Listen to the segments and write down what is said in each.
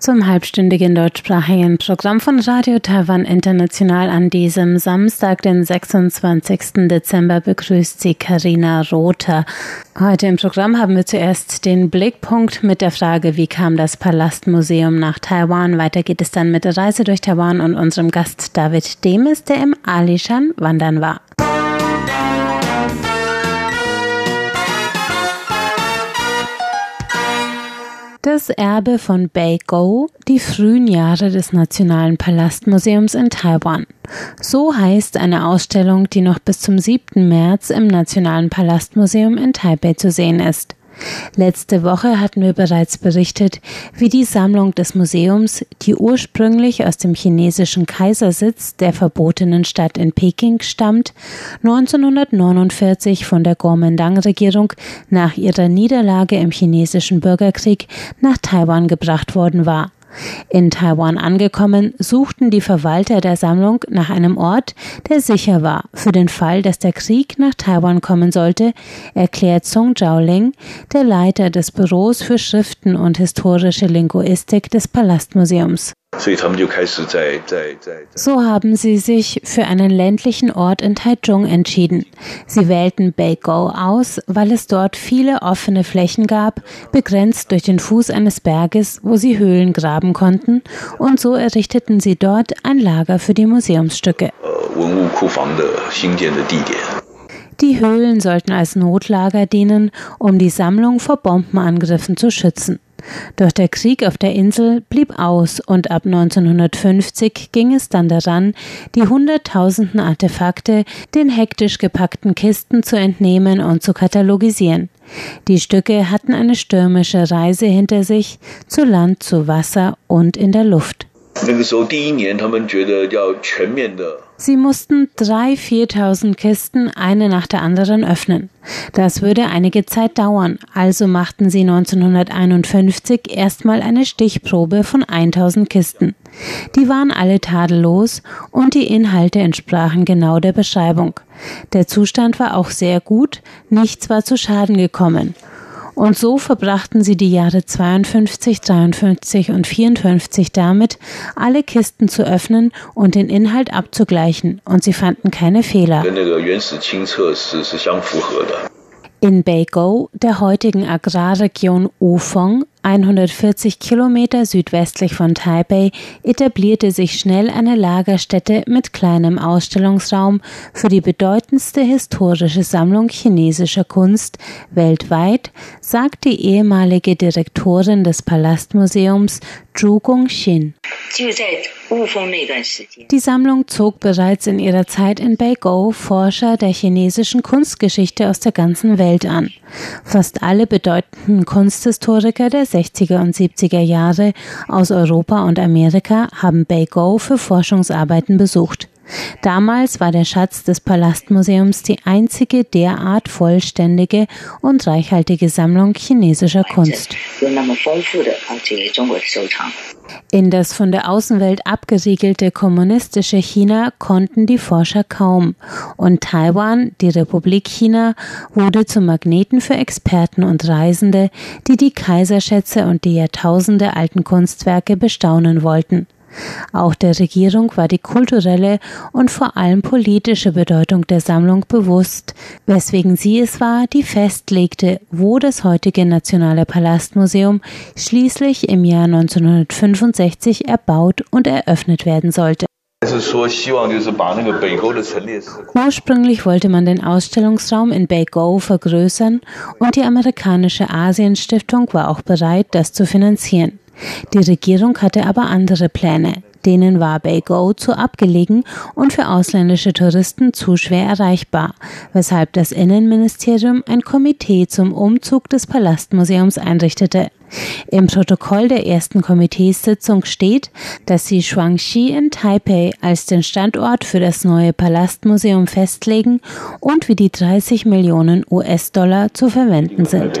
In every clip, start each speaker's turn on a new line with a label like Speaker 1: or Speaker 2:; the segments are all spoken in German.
Speaker 1: Zum halbstündigen deutschsprachigen Programm von Radio Taiwan International an diesem Samstag, den 26. Dezember, begrüßt Sie Karina Rother. Heute im Programm haben wir zuerst den Blickpunkt mit der Frage, wie kam das Palastmuseum nach Taiwan? Weiter geht es dann mit der Reise durch Taiwan und unserem Gast David Demis, der im Alishan wandern war. Das Erbe von Beigou, die frühen Jahre des Nationalen Palastmuseums in Taiwan. So heißt eine Ausstellung, die noch bis zum 7. März im Nationalen Palastmuseum in Taipei zu sehen ist. Letzte Woche hatten wir bereits berichtet, wie die Sammlung des Museums, die ursprünglich aus dem chinesischen Kaisersitz der verbotenen Stadt in Peking stammt, 1949 von der Kuomintang-Regierung nach ihrer Niederlage im chinesischen Bürgerkrieg nach Taiwan gebracht worden war. In Taiwan angekommen, suchten die Verwalter der Sammlung nach einem Ort, der sicher war für den Fall, dass der Krieg nach Taiwan kommen sollte, erklärt Song Zhaoling, der Leiter des Büros für Schriften und historische Linguistik des Palastmuseums. So haben sie sich für einen ländlichen Ort in Taichung entschieden. Sie wählten Beigou aus, weil es dort viele offene Flächen gab, begrenzt durch den Fuß eines Berges, wo sie Höhlen graben konnten, und so errichteten sie dort ein Lager für die Museumsstücke. Die Höhlen sollten als Notlager dienen, um die Sammlung vor Bombenangriffen zu schützen. Doch der Krieg auf der Insel blieb aus und ab 1950 ging es dann daran, die hunderttausenden Artefakte den hektisch gepackten Kisten zu entnehmen und zu katalogisieren. Die Stücke hatten eine stürmische Reise hinter sich, zu Land, zu Wasser und in der Luft. Sie mussten drei, viertausend Kisten eine nach der anderen öffnen. Das würde einige Zeit dauern, also machten sie 1951 erstmal eine Stichprobe von 1000 Kisten. Die waren alle tadellos und die Inhalte entsprachen genau der Beschreibung. Der Zustand war auch sehr gut, nichts war zu Schaden gekommen. Und so verbrachten sie die Jahre 52, 53 und 54 damit, alle Kisten zu öffnen und den Inhalt abzugleichen, und sie fanden keine Fehler. In Beigou, der heutigen Agrarregion Ufong, 140 Kilometer südwestlich von Taipei, etablierte sich schnell eine Lagerstätte mit kleinem Ausstellungsraum für die bedeutendste historische Sammlung chinesischer Kunst weltweit, sagt die ehemalige Direktorin des Palastmuseums Die Sammlung zog bereits in ihrer Zeit in Beigou Forscher der chinesischen Kunstgeschichte aus der ganzen Welt an. Fast alle bedeutenden Kunsthistoriker der 60er und 70er Jahre aus Europa und Amerika haben Beigou für Forschungsarbeiten besucht. Damals war der Schatz des Palastmuseums die einzige derart vollständige und reichhaltige Sammlung chinesischer Kunst. In das von der Außenwelt abgeriegelte kommunistische China konnten die Forscher kaum, und Taiwan, die Republik China, wurde zum Magneten für Experten und Reisende, die die Kaiserschätze und die Jahrtausende alten Kunstwerke bestaunen wollten. Auch der Regierung war die kulturelle und vor allem politische Bedeutung der Sammlung bewusst, weswegen sie es war, die festlegte, wo das heutige Nationale Palastmuseum schließlich im Jahr 1965 erbaut und eröffnet werden sollte. Ursprünglich wollte man den Ausstellungsraum in Beigou vergrößern und die amerikanische Asienstiftung war auch bereit, das zu finanzieren. Die Regierung hatte aber andere Pläne. Denen war Beigou zu abgelegen und für ausländische Touristen zu schwer erreichbar, weshalb das Innenministerium ein Komitee zum Umzug des Palastmuseums einrichtete. Im Protokoll der ersten Komiteesitzung steht, dass sie Shuangxi in Taipei als den Standort für das neue Palastmuseum festlegen und wie die 30 Millionen US-Dollar zu verwenden sind.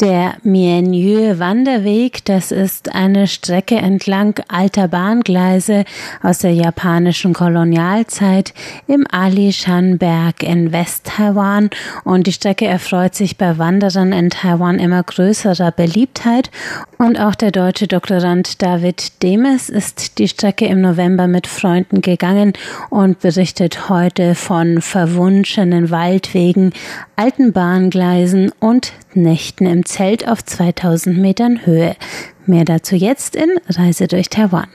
Speaker 1: Der Mianyue Wanderweg, das ist eine Strecke entlang alter Bahngleise aus der japanischen Kolonialzeit im Alishan-Berg in West-Taiwan. Und die Strecke erfreut sich bei Wanderern in Taiwan immer größerer Beliebtheit. Und auch der deutsche Doktorand David Demes ist die Strecke im November mit Freunden gegangen und berichtet heute von verwunschenen Waldwegen, alten Bahngleisen und Nächten im Zelt auf 2000 Metern Höhe. Mehr dazu jetzt in Reise durch Taiwan.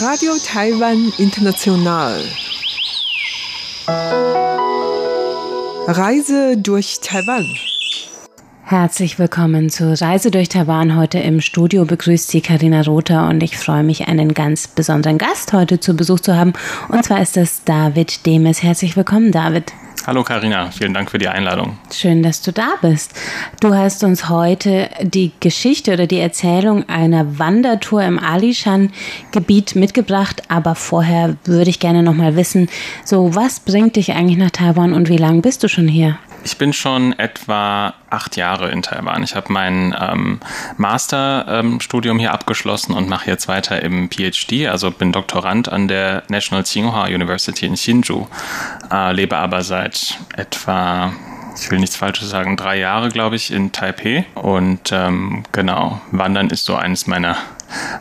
Speaker 2: Radio Taiwan International. Reise durch Taiwan.
Speaker 1: Herzlich willkommen zu Reise durch Taiwan. Heute im Studio begrüßt Sie Karina Rother und ich freue mich, einen ganz besonderen Gast heute zu Besuch zu haben. Und zwar ist es David Demes. Herzlich willkommen, David.
Speaker 3: Hallo Karina, vielen Dank für die Einladung.
Speaker 1: Schön, dass du da bist. Du hast uns heute die Geschichte oder die Erzählung einer Wandertour im Alishan-Gebiet mitgebracht, aber vorher würde ich gerne noch mal wissen, so was bringt dich eigentlich nach Taiwan und wie lange bist du schon hier?
Speaker 3: Ich bin schon etwa acht Jahre in Taiwan. Ich habe mein ähm, Masterstudium ähm, hier abgeschlossen und mache jetzt weiter im PhD, also bin Doktorand an der National Tsinghua University in Hsinchu, äh, lebe aber seit etwa ich will nichts Falsches sagen, drei Jahre, glaube ich, in Taipei. Und ähm, genau, Wandern ist so eines meiner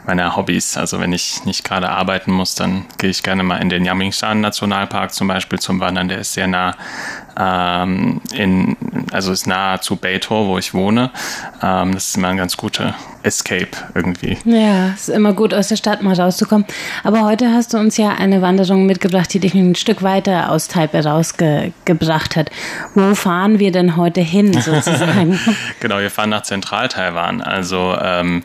Speaker 3: meiner Hobbys. Also wenn ich nicht gerade arbeiten muss, dann gehe ich gerne mal in den Yamingshan Nationalpark zum Beispiel zum Wandern. Der ist sehr nah ähm, in, also ist nahe zu Beitor, wo ich wohne. Ähm, das ist immer ein ganz guter Escape irgendwie.
Speaker 1: Ja, es ist immer gut, aus der Stadt mal rauszukommen. Aber heute hast du uns ja eine Wanderung mitgebracht, die dich ein Stück weiter aus Taipei rausgebracht hat. Wo fahren wir denn heute hin sozusagen?
Speaker 3: genau, wir fahren nach Zentral-Taiwan, also ähm,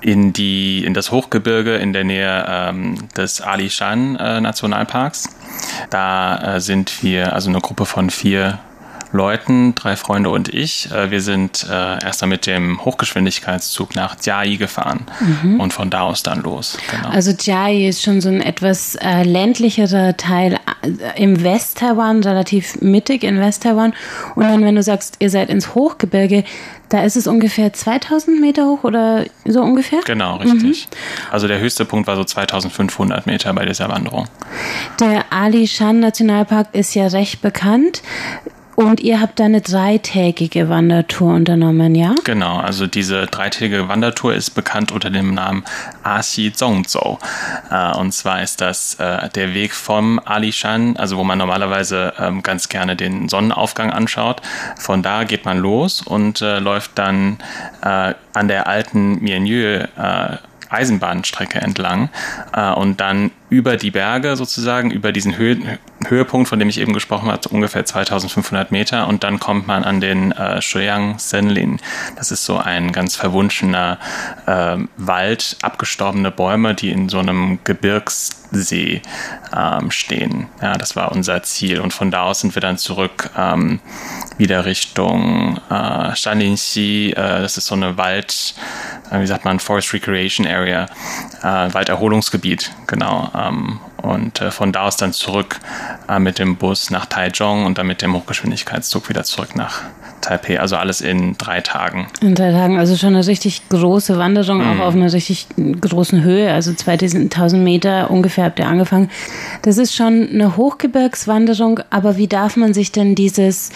Speaker 3: in, die, in das Hochgebirge in der Nähe ähm, des Alishan äh, Nationalparks. Da äh, sind wir, also eine Gruppe von vier Leuten, drei Freunde und ich. Äh, wir sind äh, erst mit dem Hochgeschwindigkeitszug nach Jiai gefahren mhm. und von da aus dann los.
Speaker 1: Genau. Also Jiai ist schon so ein etwas äh, ländlicherer Teil äh, im West-Taiwan, relativ mittig in West-Taiwan. Und dann, wenn du sagst, ihr seid ins Hochgebirge, da ist es ungefähr 2000 Meter hoch oder so ungefähr?
Speaker 3: Genau, richtig. Mhm. Also der höchste Punkt war so 2500 Meter bei dieser Wanderung.
Speaker 1: Der Ali Shan Nationalpark ist ja recht bekannt. Und ihr habt da eine dreitägige Wandertour unternommen, ja?
Speaker 3: Genau, also diese dreitägige Wandertour ist bekannt unter dem Namen Asi Zongzhou. Äh, und zwar ist das äh, der Weg vom Alishan, also wo man normalerweise ähm, ganz gerne den Sonnenaufgang anschaut. Von da geht man los und äh, läuft dann an der alten Mianyue Eisenbahnstrecke entlang äh, und dann über die Berge sozusagen, über diesen Höhe, Höhepunkt, von dem ich eben gesprochen habe, ungefähr 2500 Meter und dann kommt man an den äh, Shoyang Senlin. Das ist so ein ganz verwunschener äh, Wald, abgestorbene Bäume, die in so einem Gebirgssee ähm, stehen. Ja, das war unser Ziel und von da aus sind wir dann zurück ähm, wieder Richtung äh, Shanlinxi. Äh, das ist so eine Wald, äh, wie sagt man, Forest Recreation Area, äh, Walderholungsgebiet, genau. Ähm, und äh, von da aus dann zurück äh, mit dem Bus nach Taichung und dann mit dem Hochgeschwindigkeitszug wieder zurück nach Taipei. Also alles in drei Tagen.
Speaker 1: In drei Tagen, also schon eine richtig große Wanderung, mhm. auch auf einer richtig großen Höhe, also 2000 Meter ungefähr habt ihr angefangen. Das ist schon eine Hochgebirgswanderung, aber wie darf man sich denn dieses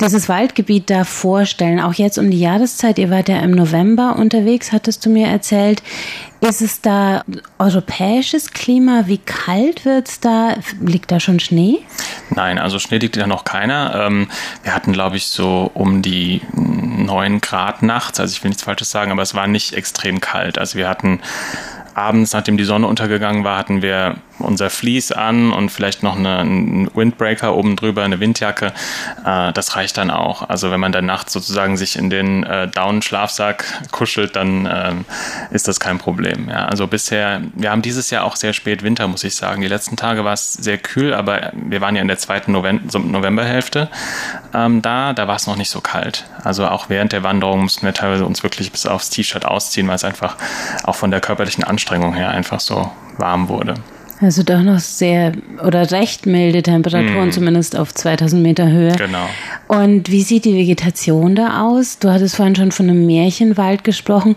Speaker 1: dieses Waldgebiet da vorstellen? Auch jetzt um die Jahreszeit, ihr wart ja im November unterwegs, hattest du mir erzählt. Ist es da europäisches Klima? Wie kalt wird es da? Liegt da schon Schnee?
Speaker 3: Nein, also Schnee liegt da noch keiner. Ähm, wir hatten, glaube ich, so um die 9 Grad nachts. Also ich will nichts Falsches sagen, aber es war nicht extrem kalt. Also wir hatten abends, nachdem die Sonne untergegangen war, hatten wir unser Vlies an und vielleicht noch eine, einen Windbreaker oben drüber, eine Windjacke. Äh, das reicht dann auch. Also wenn man dann nachts sozusagen sich in den äh, Down-Schlafsack kuschelt, dann äh, ist das kein Problem. Ja, also bisher, wir haben dieses Jahr auch sehr spät Winter, muss ich sagen. Die letzten Tage war es sehr kühl, aber wir waren ja in der zweiten November, Novemberhälfte ähm, da. Da war es noch nicht so kalt. Also auch während der Wanderung mussten wir teilweise uns wirklich bis aufs T-Shirt ausziehen, weil es einfach auch von der körperlichen Anstrengung her einfach so warm wurde.
Speaker 1: Also doch noch sehr oder recht milde Temperaturen, mm. zumindest auf 2000 Meter Höhe.
Speaker 3: Genau.
Speaker 1: Und wie sieht die Vegetation da aus? Du hattest vorhin schon von einem Märchenwald gesprochen.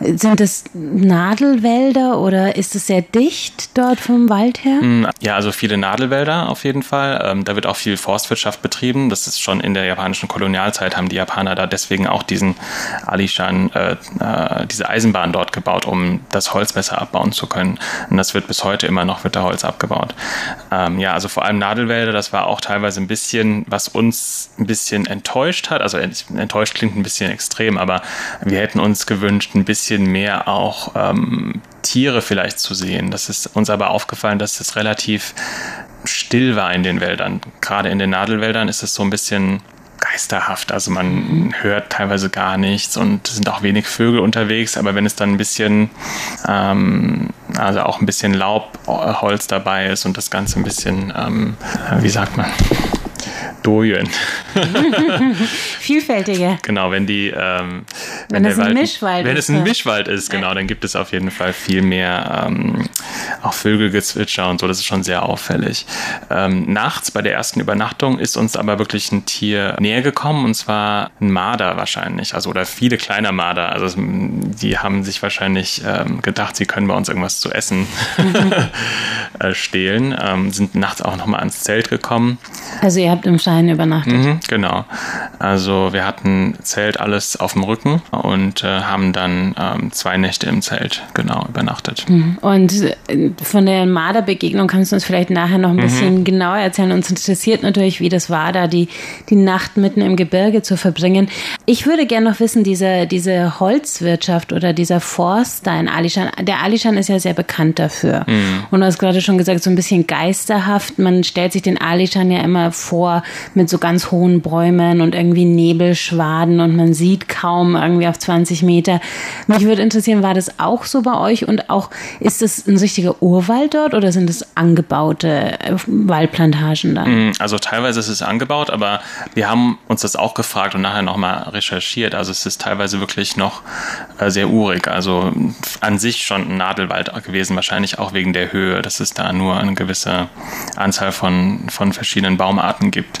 Speaker 1: Sind das Nadelwälder oder ist es sehr dicht dort vom Wald her?
Speaker 3: Mm, ja, also viele Nadelwälder auf jeden Fall. Ähm, da wird auch viel Forstwirtschaft betrieben. Das ist schon in der japanischen Kolonialzeit haben die Japaner da deswegen auch diesen Alishan, äh, äh, diese Eisenbahn dort gebaut, um das Holz besser abbauen zu können. Und das wird bis heute immer noch wird da Holz abgebaut. Ähm, ja, also vor allem Nadelwälder, das war auch teilweise ein bisschen, was uns ein bisschen enttäuscht hat. Also enttäuscht klingt ein bisschen extrem, aber wir hätten uns gewünscht, ein bisschen mehr auch ähm, Tiere vielleicht zu sehen. Das ist uns aber aufgefallen, dass es relativ still war in den Wäldern. Gerade in den Nadelwäldern ist es so ein bisschen geisterhaft. Also man hört teilweise gar nichts und es sind auch wenig Vögel unterwegs, aber wenn es dann ein bisschen, ähm, also auch ein bisschen Laubholz dabei ist und das Ganze ein bisschen, ähm, wie sagt man, Doyen.
Speaker 1: Vielfältiger.
Speaker 3: Genau, wenn die, ähm,
Speaker 1: wenn, wenn es ein Wald, Mischwald
Speaker 3: wenn ist. Wenn es ein Mischwald ist, genau, dann gibt es auf jeden Fall viel mehr ähm, auch Vögelgezwitscher und so. Das ist schon sehr auffällig. Ähm, nachts bei der ersten Übernachtung ist uns aber wirklich ein Tier näher gekommen und zwar ein Marder wahrscheinlich, also oder viele kleine Marder. Also die haben sich wahrscheinlich ähm, gedacht, sie können bei uns irgendwas zu essen äh, stehlen. Ähm, sind nachts auch nochmal ans Zelt gekommen.
Speaker 1: Also ihr habt im Schein Stein übernachtet.
Speaker 3: Mhm, genau. Also wir hatten Zelt alles auf dem Rücken und äh, haben dann ähm, zwei Nächte im Zelt genau übernachtet.
Speaker 1: Mhm. Und äh, von der Marderbegegnung kannst du uns vielleicht nachher noch ein mhm. bisschen genauer erzählen. Uns interessiert natürlich, wie das war, da die, die Nacht mitten im Gebirge zu verbringen. Ich würde gerne noch wissen, diese, diese Holzwirtschaft oder dieser Forst da in Alishan, der Alishan ist ja sehr bekannt dafür. Mhm. Und du hast gerade schon gesagt, so ein bisschen geisterhaft. Man stellt sich den Alishan ja immer vor, mit so ganz hohen Bäumen und irgendwie Nebelschwaden und man sieht kaum irgendwie auf 20 Meter. Mich würde interessieren, war das auch so bei euch und auch ist es ein richtiger Urwald dort oder sind es angebaute äh, Waldplantagen da?
Speaker 3: Mm, also teilweise ist es angebaut, aber wir haben uns das auch gefragt und nachher nochmal recherchiert. Also es ist teilweise wirklich noch äh, sehr urig. Also an sich schon ein Nadelwald gewesen, wahrscheinlich auch wegen der Höhe, dass es da nur eine gewisse Anzahl von, von verschiedenen Baumarten gibt.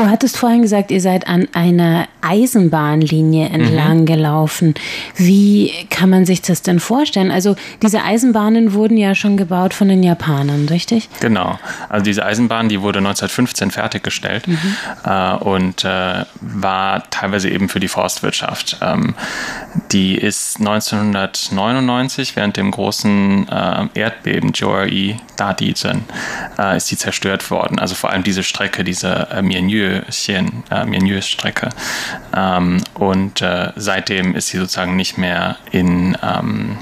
Speaker 1: Du hattest vorhin gesagt, ihr seid an einer Eisenbahnlinie entlang mhm. gelaufen. Wie kann man sich das denn vorstellen? Also diese Eisenbahnen wurden ja schon gebaut von den Japanern, richtig?
Speaker 3: Genau. Also diese Eisenbahn, die wurde 1915 fertiggestellt mhm. äh, und äh, war teilweise eben für die Forstwirtschaft. Ähm, die ist 1999 während dem großen äh, Erdbeben Joari Dadizen äh, ist die zerstört worden. Also vor allem diese Strecke, diese äh, Mienjö-Strecke. Äh, ähm, und äh, seitdem ist sie sozusagen nicht mehr in ähm,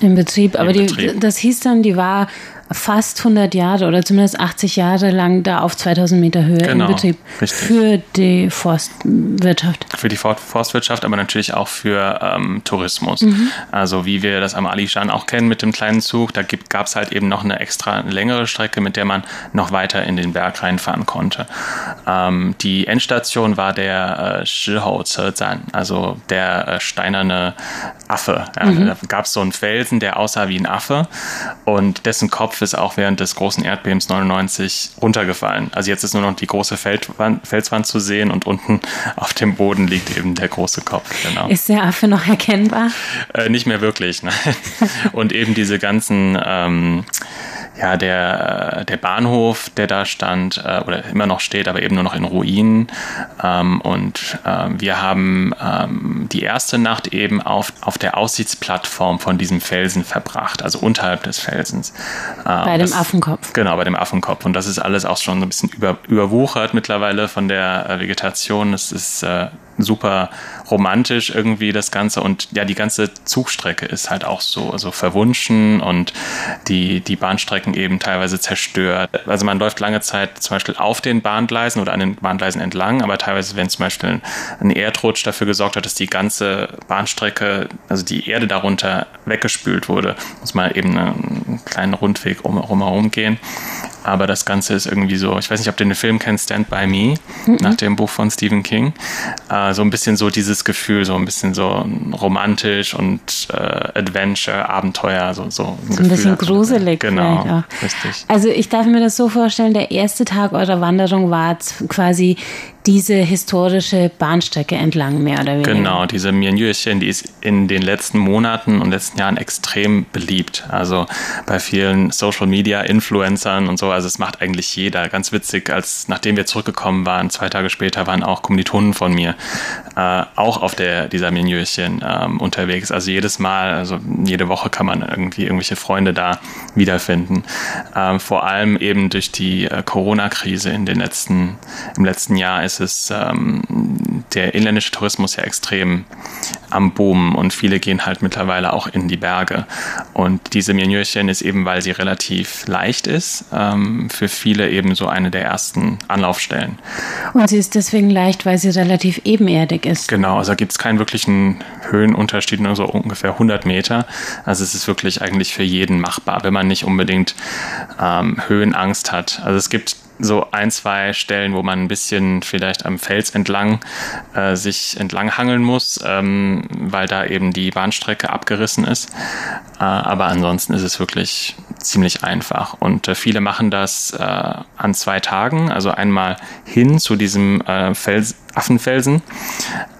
Speaker 1: in Betrieb. Aber die, das hieß dann, die war fast 100 Jahre oder zumindest 80 Jahre lang da auf 2000 Meter Höhe genau, in Betrieb richtig. für die Forstwirtschaft.
Speaker 3: Für die Forstwirtschaft, aber natürlich auch für ähm, Tourismus. Mhm. Also wie wir das am Alishan auch kennen mit dem kleinen Zug, da gab es halt eben noch eine extra längere Strecke, mit der man noch weiter in den Berg reinfahren konnte. Ähm, die Endstation war der äh, Shihou Zezan, also der äh, steinerne Affe. Ja, mhm. Da gab es so einen Felsen, der aussah wie ein Affe und dessen Kopf Ist auch während des großen Erdbebens 99 runtergefallen. Also jetzt ist nur noch die große Feldwand, Felswand zu sehen und unten auf dem Boden liegt eben der große Kopf.
Speaker 1: Genau. Ist der Affe noch erkennbar?
Speaker 3: Äh, nicht mehr wirklich. Nein. und eben diese ganzen ähm, ja, der, der Bahnhof, der da stand äh, oder immer noch steht, aber eben nur noch in Ruinen. Ähm, und äh, wir haben ähm, die erste Nacht eben auf, auf der Aussichtsplattform von diesem Felsen verbracht, also unterhalb des Felsens.
Speaker 1: Äh, bei dem das, Affenkopf.
Speaker 3: Genau, bei dem Affenkopf. Und das ist alles auch schon so ein bisschen über, überwuchert mittlerweile von der äh, Vegetation. Es ist äh, super romantisch irgendwie das Ganze und ja, die ganze Zugstrecke ist halt auch so, so verwunschen und die, die Bahnstrecken eben teilweise zerstört. Also man läuft lange Zeit zum Beispiel auf den Bahngleisen oder an den Bahngleisen entlang, aber teilweise, wenn zum Beispiel ein Erdrutsch dafür gesorgt hat, dass die ganze Bahnstrecke, also die Erde darunter weggespült wurde, muss man eben einen kleinen Rundweg um, rumherum gehen. Aber das Ganze ist irgendwie so, ich weiß nicht, ob du den Film kennst, Stand By Me, mhm. nach dem Buch von Stephen King. Äh, so ein bisschen so dieses Gefühl, so ein bisschen so romantisch und äh, Adventure, Abenteuer, so, so
Speaker 1: ein, so ein bisschen gruselig.
Speaker 3: Genau, richtig.
Speaker 1: Also ich darf mir das so vorstellen, der erste Tag eurer Wanderung war quasi diese historische Bahnstrecke entlang, mehr oder weniger.
Speaker 3: Genau, diese Mianjuechen, die ist in den letzten Monaten und letzten Jahren extrem beliebt. Also bei vielen Social Media Influencern und so. Also es macht eigentlich jeder. Ganz witzig, als nachdem wir zurückgekommen waren, zwei Tage später waren auch Kommilitonen von mir äh, auch auf der dieser Mianjuechen ähm, unterwegs. Also jedes Mal, also jede Woche kann man irgendwie irgendwelche Freunde da wiederfinden. Ähm, vor allem eben durch die äh, Corona-Krise in den letzten im letzten Jahr ist ist ähm, der inländische Tourismus ja extrem am Boom und viele gehen halt mittlerweile auch in die Berge. Und diese Mianjöchen ist eben, weil sie relativ leicht ist, ähm, für viele eben so eine der ersten Anlaufstellen.
Speaker 1: Und sie ist deswegen leicht, weil sie relativ ebenerdig ist.
Speaker 3: Genau, also gibt es keinen wirklichen Höhenunterschied, nur so ungefähr 100 Meter. Also es ist wirklich eigentlich für jeden machbar, wenn man nicht unbedingt ähm, Höhenangst hat. Also es gibt so ein, zwei Stellen, wo man ein bisschen vielleicht am Fels entlang äh, sich entlang hangeln muss, ähm, weil da eben die Bahnstrecke abgerissen ist. Äh, aber ansonsten ist es wirklich ziemlich einfach. Und äh, viele machen das äh, an zwei Tagen, also einmal hin zu diesem äh, Fels Affenfelsen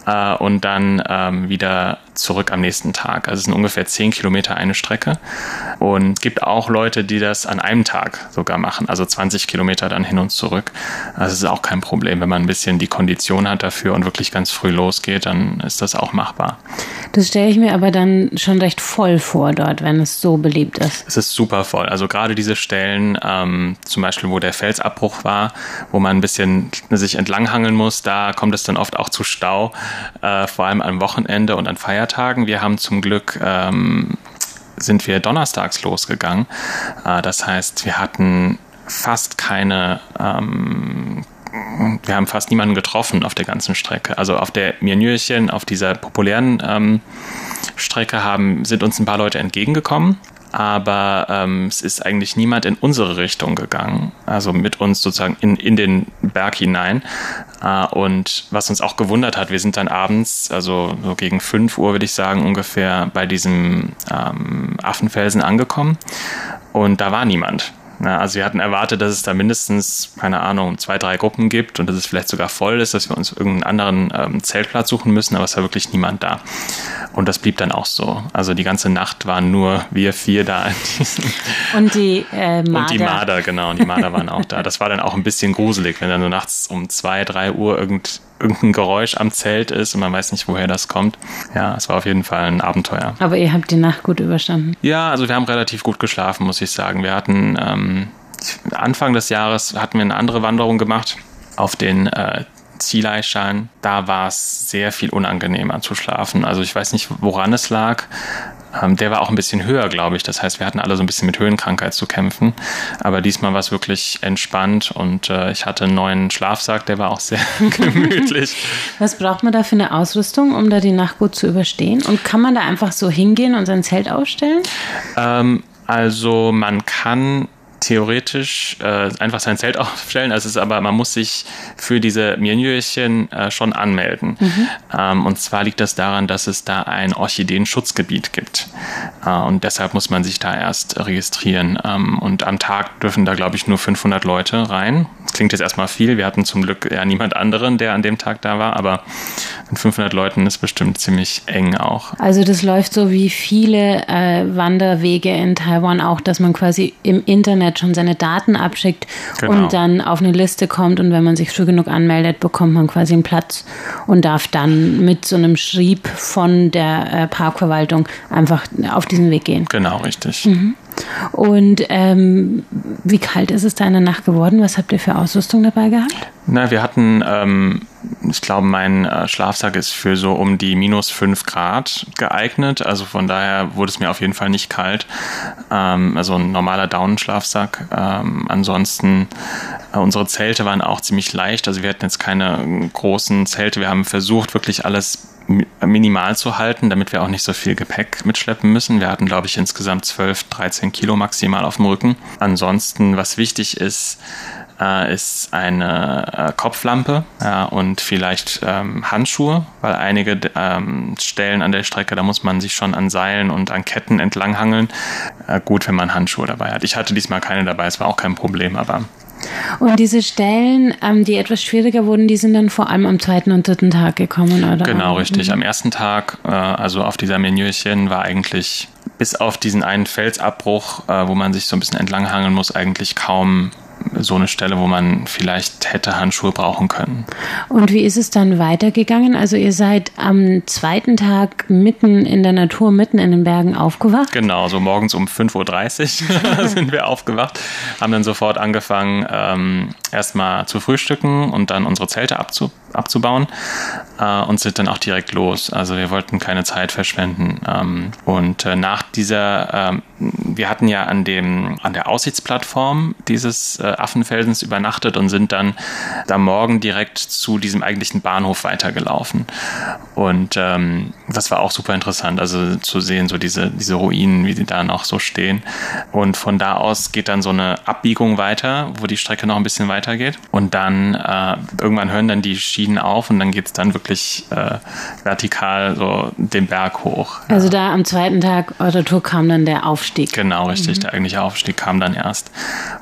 Speaker 3: äh, und dann ähm, wieder zurück am nächsten Tag. Also es sind ungefähr zehn Kilometer eine Strecke. Und es gibt auch Leute, die das an einem Tag sogar machen, also 20 Kilometer dann hin und zurück. Also es ist auch kein Problem, wenn man ein bisschen die Kondition hat dafür und wirklich ganz früh losgeht, dann ist das auch machbar.
Speaker 1: Das stelle ich mir aber dann schon recht voll vor dort, wenn es so beliebt ist.
Speaker 3: Es ist super voll. Also gerade diese Stellen, ähm, zum Beispiel, wo der Felsabbruch war, wo man ein bisschen sich entlanghangeln muss, da kommt es dann oft auch zu Stau, äh, vor allem am Wochenende und an Feiertagen. Wir haben zum Glück ähm, sind wir donnerstags losgegangen. Äh, das heißt, wir hatten fast keine ähm, wir haben fast niemanden getroffen auf der ganzen Strecke. Also auf der Mianjöchen, auf dieser populären ähm, Strecke haben, sind uns ein paar Leute entgegengekommen aber ähm, es ist eigentlich niemand in unsere Richtung gegangen, also mit uns sozusagen in, in den Berg hinein. Äh, und was uns auch gewundert hat, wir sind dann abends, also so gegen 5 Uhr würde ich sagen, ungefähr bei diesem ähm, Affenfelsen angekommen und da war niemand. Na, also wir hatten erwartet, dass es da mindestens, keine Ahnung, zwei, drei Gruppen gibt und dass es vielleicht sogar voll ist, dass wir uns irgendeinen anderen ähm, Zeltplatz suchen müssen, aber es war wirklich niemand da. Und das blieb dann auch so. Also die ganze Nacht waren nur wir vier da.
Speaker 1: Und die äh, Marder.
Speaker 3: Und die Marder, genau. Und die Marder waren auch da. Das war dann auch ein bisschen gruselig, wenn dann so nachts um zwei, drei Uhr irgend, irgendein Geräusch am Zelt ist und man weiß nicht, woher das kommt. Ja, es war auf jeden Fall ein Abenteuer.
Speaker 1: Aber ihr habt die Nacht gut überstanden.
Speaker 3: Ja, also wir haben relativ gut geschlafen, muss ich sagen. Wir hatten ähm, Anfang des Jahres hatten wir eine andere Wanderung gemacht auf den äh, Zieleishan, da war es sehr viel unangenehmer zu schlafen. Also ich weiß nicht, woran es lag. Ähm, der war auch ein bisschen höher, glaube ich. Das heißt, wir hatten alle so ein bisschen mit Höhenkrankheit zu kämpfen. Aber diesmal war es wirklich entspannt und äh, ich hatte einen neuen Schlafsack, der war auch sehr gemütlich.
Speaker 1: Was braucht man da für eine Ausrüstung, um da die Nacht gut zu überstehen? Und kann man da einfach so hingehen und sein Zelt aufstellen?
Speaker 3: Ähm, also man kann theoretisch äh, einfach sein Zelt aufstellen. Also es ist aber, man muss sich für diese Mienjöchen äh, schon anmelden. Mhm. Ähm, und zwar liegt das daran, dass es da ein Orchideenschutzgebiet gibt. Äh, und deshalb muss man sich da erst registrieren. Ähm, und am Tag dürfen da, glaube ich, nur 500 Leute rein. Das klingt jetzt erstmal viel. Wir hatten zum Glück ja niemand anderen, der an dem Tag da war, aber mit 500 Leuten ist bestimmt ziemlich eng auch.
Speaker 1: Also das läuft so wie viele äh, Wanderwege in Taiwan auch, dass man quasi im Internet schon seine Daten abschickt genau. und dann auf eine Liste kommt und wenn man sich früh genug anmeldet, bekommt man quasi einen Platz und darf dann mit so einem Schrieb von der äh, Parkverwaltung einfach auf diesen Weg gehen.
Speaker 3: Genau, richtig.
Speaker 1: Mhm. Und ähm, wie kalt ist es da in der Nacht geworden? Was habt ihr für Ausrüstung dabei gehabt?
Speaker 3: Na, wir hatten, ähm, ich glaube, mein äh, Schlafsack ist für so um die minus 5 Grad geeignet. Also von daher wurde es mir auf jeden Fall nicht kalt. Ähm, also ein normaler Daunenschlafsack. Ähm, ansonsten, äh, unsere Zelte waren auch ziemlich leicht. Also wir hatten jetzt keine großen Zelte. Wir haben versucht, wirklich alles minimal zu halten, damit wir auch nicht so viel Gepäck mitschleppen müssen. Wir hatten, glaube ich, insgesamt 12, 13 Kilo maximal auf dem Rücken. Ansonsten, was wichtig ist, äh, ist eine äh, Kopflampe ja, und vielleicht ähm, Handschuhe, weil einige ähm, Stellen an der Strecke, da muss man sich schon an Seilen und an Ketten entlanghangeln. Äh, gut, wenn man Handschuhe dabei hat. Ich hatte diesmal keine dabei, es war auch kein Problem, aber
Speaker 1: und diese Stellen, ähm, die etwas schwieriger wurden, die sind dann vor allem am zweiten und dritten Tag gekommen, oder?
Speaker 3: Genau, richtig. Mhm. Am ersten Tag, äh, also auf dieser Menüchen, war eigentlich bis auf diesen einen Felsabbruch, äh, wo man sich so ein bisschen entlanghangeln muss, eigentlich kaum so eine Stelle, wo man vielleicht hätte Handschuhe brauchen können.
Speaker 1: Und wie ist es dann weitergegangen? Also ihr seid am zweiten Tag mitten in der Natur, mitten in den Bergen aufgewacht?
Speaker 3: Genau, so morgens um 5.30 Uhr sind wir aufgewacht, haben dann sofort angefangen, ähm, erstmal zu frühstücken und dann unsere Zelte abzu abzubauen äh, und sind dann auch direkt los. Also wir wollten keine Zeit verschwenden. Ähm, und äh, nach dieser, ähm, wir hatten ja an dem an der Aussichtsplattform dieses äh, Affenfelsens übernachtet und sind dann am Morgen direkt zu diesem eigentlichen Bahnhof weitergelaufen. Und ähm, das war auch super interessant, also zu sehen, so diese, diese Ruinen, wie sie da noch so stehen. Und von da aus geht dann so eine Abbiegung weiter, wo die Strecke noch ein bisschen weiter geht. Und dann äh, irgendwann hören dann die Schienen auf und dann geht es dann wirklich äh, vertikal so den Berg hoch.
Speaker 1: Also da am zweiten Tag eurer Tour kam dann der Aufstieg.
Speaker 3: Genau, richtig. Mhm. Der eigentliche Aufstieg kam dann erst.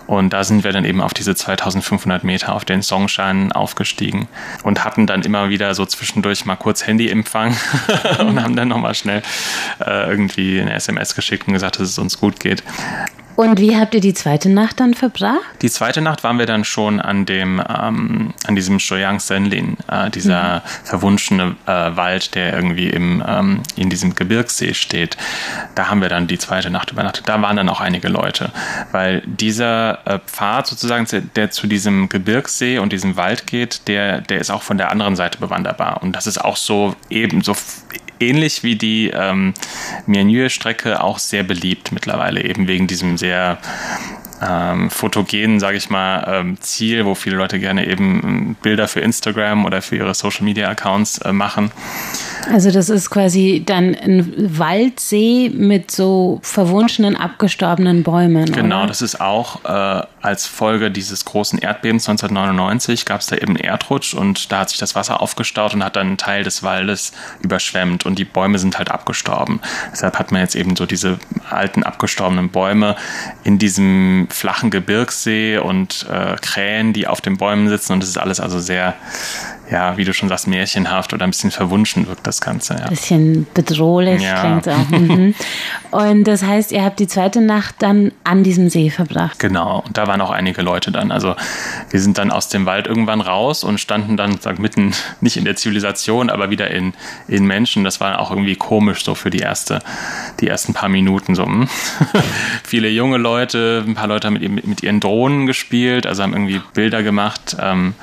Speaker 3: Und da sind wir dann eben auf diese 2500 Meter auf den Songshan aufgestiegen und hatten dann immer wieder so zwischendurch mal kurz Handyempfang und haben dann nochmal schnell äh, irgendwie eine SMS geschickt und gesagt, dass es uns gut geht.
Speaker 1: Und wie habt ihr die zweite Nacht dann verbracht?
Speaker 3: Die zweite Nacht waren wir dann schon an dem ähm, an diesem Shoyang Senlin, äh, dieser mhm. verwunschene äh, Wald, der irgendwie im ähm, in diesem Gebirgssee steht. Da haben wir dann die zweite Nacht übernachtet. Da waren dann auch einige Leute, weil dieser äh, Pfad sozusagen, der zu diesem Gebirgssee und diesem Wald geht, der der ist auch von der anderen Seite bewanderbar und das ist auch so eben so ähnlich wie die ähm, Mianue-Strecke auch sehr beliebt mittlerweile, eben wegen diesem sehr ähm, fotogenen, sage ich mal, ähm, Ziel, wo viele Leute gerne eben ähm, Bilder für Instagram oder für ihre Social-Media-Accounts äh, machen.
Speaker 1: Also das ist quasi dann ein Waldsee mit so verwunschenen, abgestorbenen Bäumen.
Speaker 3: Genau,
Speaker 1: oder?
Speaker 3: das ist auch äh, als Folge dieses großen Erdbebens 1999 gab es da eben Erdrutsch und da hat sich das Wasser aufgestaut und hat dann einen Teil des Waldes überschwemmt und die Bäume sind halt abgestorben. Deshalb hat man jetzt eben so diese alten abgestorbenen Bäume in diesem flachen Gebirgssee und äh, Krähen, die auf den Bäumen sitzen und das ist alles also sehr ja, wie du schon sagst, märchenhaft oder ein bisschen verwunschen wirkt das Ganze. Ja.
Speaker 1: Bisschen bedrohlich ja. klingt auch. Mhm. Und das heißt, ihr habt die zweite Nacht dann an diesem See verbracht.
Speaker 3: Genau, und da waren auch einige Leute dann. Also wir sind dann aus dem Wald irgendwann raus und standen dann sag, mitten, nicht in der Zivilisation, aber wieder in, in Menschen. Das war auch irgendwie komisch so für die erste, die ersten paar Minuten. So. Hm. Viele junge Leute, ein paar Leute haben mit, mit ihren Drohnen gespielt, also haben irgendwie Bilder gemacht. Ähm,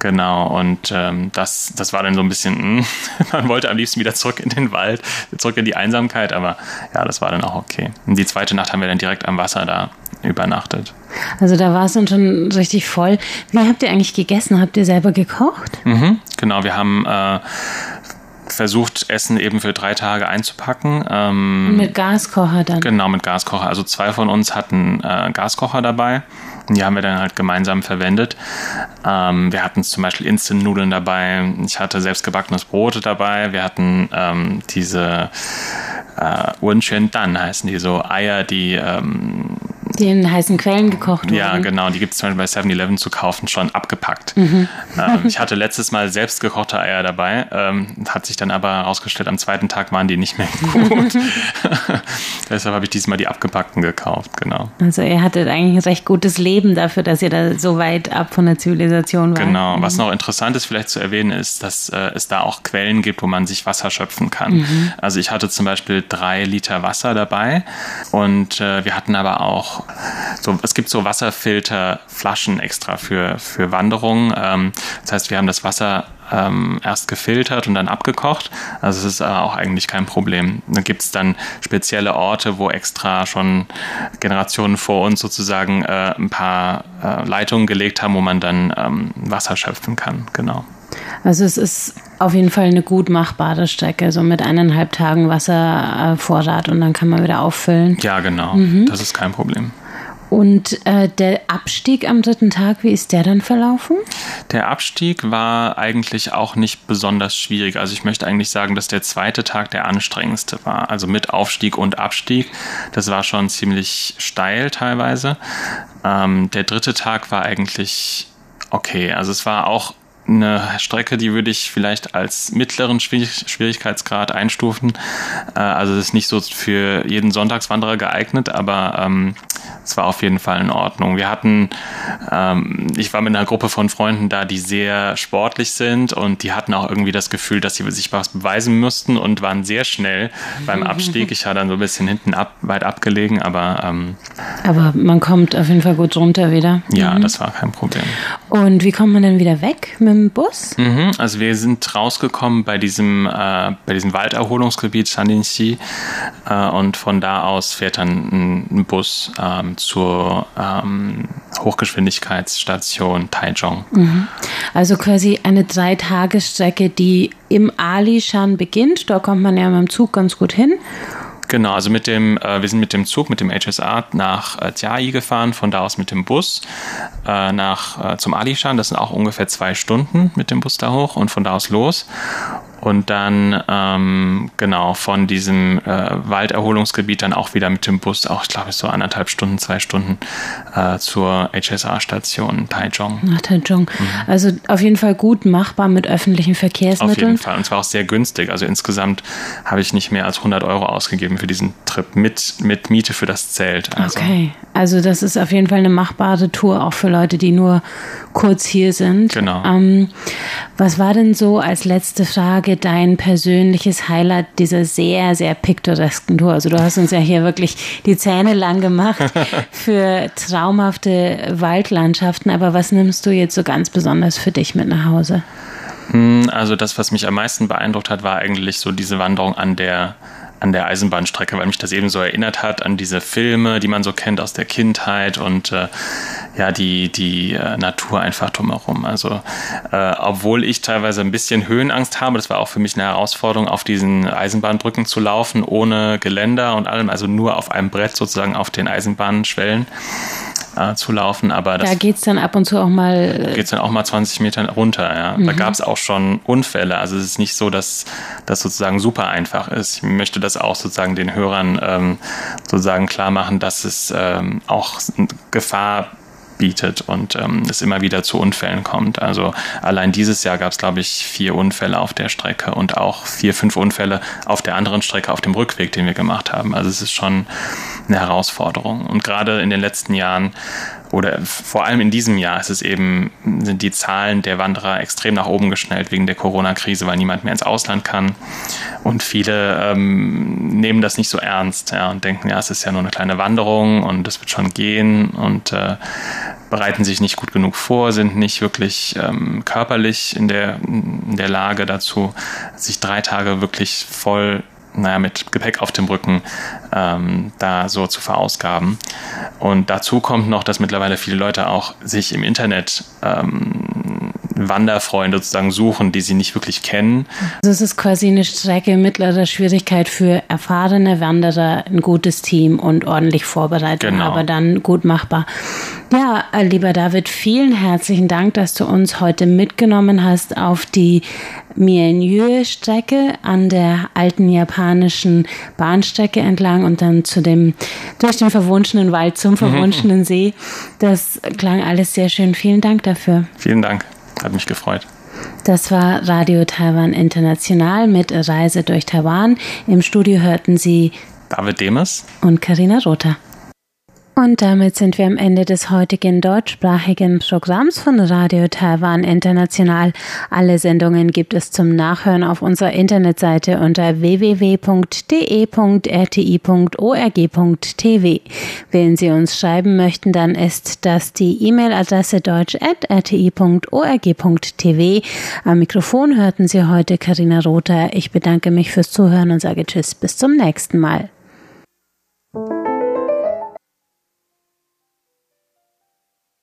Speaker 3: genau, und ähm, das, das war dann so ein bisschen, mh, hm, man wollte am liebsten wieder zurück in den Wald, zurück in die Einsamkeit, aber ja, das war dann auch okay. Und die zweite Nacht haben wir dann direkt am Wasser da übernachtet.
Speaker 1: Also da war es dann schon richtig voll. Wie habt ihr eigentlich gegessen? Habt ihr selber gekocht?
Speaker 3: Mhm, genau, wir haben äh, versucht, Essen eben für drei Tage einzupacken.
Speaker 1: Ähm, mit Gaskocher dann?
Speaker 3: Genau, mit Gaskocher. Also zwei von uns hatten äh, Gaskocher dabei. Die haben wir dann halt gemeinsam verwendet. Ähm, wir hatten zum Beispiel Instant-Nudeln dabei. Ich hatte selbstgebackenes Brot dabei. Wir hatten ähm, diese äh, Wenquan Dan heißen die, so Eier, die ähm,
Speaker 1: die in heißen Quellen gekocht wurden.
Speaker 3: Ja, genau. Die gibt es zum Beispiel bei 7-Eleven zu kaufen, schon abgepackt. Mhm. Ähm, ich hatte letztes Mal selbst gekochte Eier dabei, ähm, hat sich dann aber herausgestellt, am zweiten Tag waren die nicht mehr gut. Deshalb habe ich diesmal die abgepackten gekauft, genau.
Speaker 1: Also ihr hattet eigentlich ein recht gutes Leben dafür, dass ihr da so weit ab von der Zivilisation wart.
Speaker 3: Genau. Was noch interessant ist vielleicht zu erwähnen, ist, dass äh, es da auch Quellen gibt, wo man sich Wasser schöpfen kann. Mhm. Also ich hatte zum Beispiel drei Liter Wasser dabei und äh, wir hatten aber auch so, es gibt so Wasserfilterflaschen extra für, für Wanderungen. Ähm, das heißt, wir haben das Wasser ähm, erst gefiltert und dann abgekocht. Also es ist äh, auch eigentlich kein Problem. Da gibt es dann spezielle Orte, wo extra schon Generationen vor uns sozusagen äh, ein paar äh, Leitungen gelegt haben, wo man dann ähm, Wasser schöpfen kann. Genau.
Speaker 1: Also es ist auf jeden Fall eine gut machbare Strecke, so mit eineinhalb Tagen Wasservorrat und dann kann man wieder auffüllen.
Speaker 3: Ja, genau. Mhm. Das ist kein Problem.
Speaker 1: Und äh, der Abstieg am dritten Tag, wie ist der dann verlaufen?
Speaker 3: Der Abstieg war eigentlich auch nicht besonders schwierig. Also ich möchte eigentlich sagen, dass der zweite Tag der anstrengendste war. Also mit Aufstieg und Abstieg. Das war schon ziemlich steil teilweise. Ähm, der dritte Tag war eigentlich okay. Also es war auch eine Strecke, die würde ich vielleicht als mittleren Schwierigkeitsgrad einstufen. Äh, also es ist nicht so für jeden Sonntagswanderer geeignet, aber ähm, es war auf jeden Fall in Ordnung. Wir hatten, ähm, ich war mit einer Gruppe von Freunden da, die sehr sportlich sind und die hatten auch irgendwie das Gefühl, dass sie sich was beweisen müssten und waren sehr schnell beim Abstieg. Ich war dann so ein bisschen hinten ab, weit abgelegen, aber ähm,
Speaker 1: aber man kommt auf jeden Fall gut runter wieder.
Speaker 3: Ja, mhm. das war kein Problem.
Speaker 1: Und wie kommt man denn wieder weg mit dem Bus?
Speaker 3: Mhm, also wir sind rausgekommen bei diesem, äh, bei diesem Walderholungsgebiet Shandinxi äh, und von da aus fährt dann ein, Bus ähm, zur ähm, Hochgeschwindigkeitsstation Taichung. Mhm.
Speaker 1: Also quasi eine Dreitagesstrecke, die im Alishan beginnt. Da kommt man ja mit dem Zug ganz gut hin.
Speaker 3: Genau, also mit dem, äh, wir sind mit dem Zug, mit dem HSA nach äh, Jiayi gefahren, von da aus mit dem Bus äh, nach, äh, zum Alishan. Das sind auch ungefähr zwei Stunden mit dem Bus da hoch und von da aus los und dann ähm, genau von diesem äh, Walderholungsgebiet dann auch wieder mit dem Bus, auch ich glaube so anderthalb Stunden, zwei Stunden äh, zur HSA-Station Taichung.
Speaker 1: Nach Taichung. Mhm. Also auf jeden Fall gut machbar mit öffentlichen Verkehrsmitteln. Auf jeden
Speaker 3: Fall und zwar auch sehr günstig. Also insgesamt habe ich nicht mehr als 100 Euro ausgegeben für diesen Trip mit, mit Miete für das Zelt.
Speaker 1: Also. Okay, also das ist auf jeden Fall eine machbare Tour auch für Leute, die nur kurz hier sind.
Speaker 3: Genau.
Speaker 1: Ähm, was war denn so als letzte Frage dein persönliches Highlight dieser sehr, sehr piktoresken Tour? Also du hast uns ja hier wirklich die Zähne lang gemacht für traumhafte Waldlandschaften, aber was nimmst du jetzt so ganz besonders für dich mit nach Hause?
Speaker 3: Hm, also das, was mich am meisten beeindruckt hat, war eigentlich so diese Wanderung an der an der Eisenbahnstrecke, weil mich das eben so erinnert hat an diese Filme, die man so kennt aus der Kindheit und äh, ja, die, die äh, Natur einfach drumherum. Also, äh, obwohl ich teilweise ein bisschen Höhenangst habe, das war auch für mich eine Herausforderung, auf diesen Eisenbahnbrücken zu laufen, ohne Geländer und allem, also nur auf einem Brett sozusagen auf den Eisenbahnschwellen äh, zu laufen. Aber
Speaker 1: das, da geht es dann ab und zu auch mal.
Speaker 3: Äh, geht es dann auch mal 20 Meter runter, ja. Mhm. Da gab es auch schon Unfälle. Also es ist nicht so, dass das sozusagen super einfach ist. Ich möchte das auch sozusagen den Hörern ähm, sozusagen klar machen, dass es ähm, auch Gefahr bietet und ähm, es immer wieder zu Unfällen kommt. Also allein dieses Jahr gab es, glaube ich, vier Unfälle auf der Strecke und auch vier, fünf Unfälle auf der anderen Strecke auf dem Rückweg, den wir gemacht haben. Also es ist schon eine Herausforderung. Und gerade in den letzten Jahren oder vor allem in diesem Jahr ist es eben, sind die Zahlen der Wanderer extrem nach oben geschnellt wegen der Corona-Krise, weil niemand mehr ins Ausland kann. Und viele ähm, nehmen das nicht so ernst ja, und denken, ja, es ist ja nur eine kleine Wanderung und es wird schon gehen und äh, bereiten sich nicht gut genug vor, sind nicht wirklich ähm, körperlich in der, in der Lage dazu, sich drei Tage wirklich voll naja, mit Gepäck auf dem Rücken ähm, da so zu verausgaben. Und dazu kommt noch, dass mittlerweile viele Leute auch sich im Internet ähm, Wanderfreunde sozusagen suchen, die sie nicht wirklich kennen.
Speaker 1: Also es ist quasi eine Strecke mittlerer Schwierigkeit für erfahrene Wanderer, ein gutes Team und ordentlich vorbereitet, genau. aber dann gut machbar. Ja, äh, lieber David, vielen herzlichen Dank, dass du uns heute mitgenommen hast auf die Mianyue-Strecke an der alten japanischen Bahnstrecke entlang und dann zu dem durch den verwunschenen Wald zum verwunschenen See. Das klang alles sehr schön. Vielen Dank dafür.
Speaker 3: Vielen Dank. Hat mich gefreut.
Speaker 1: Das war Radio Taiwan International mit Reise durch Taiwan. Im Studio hörten Sie
Speaker 3: David Demes
Speaker 1: und Karina Rother. Und damit sind wir am Ende des heutigen deutschsprachigen Programms von Radio Taiwan International. Alle Sendungen gibt es zum Nachhören auf unserer Internetseite unter www.de.rti.org.tv. Wenn Sie uns schreiben möchten, dann ist das die E-Mail-Adresse deutsch.rti.org.tv. Am Mikrofon hörten Sie heute Karina Rother. Ich bedanke mich fürs Zuhören und sage Tschüss bis zum nächsten Mal.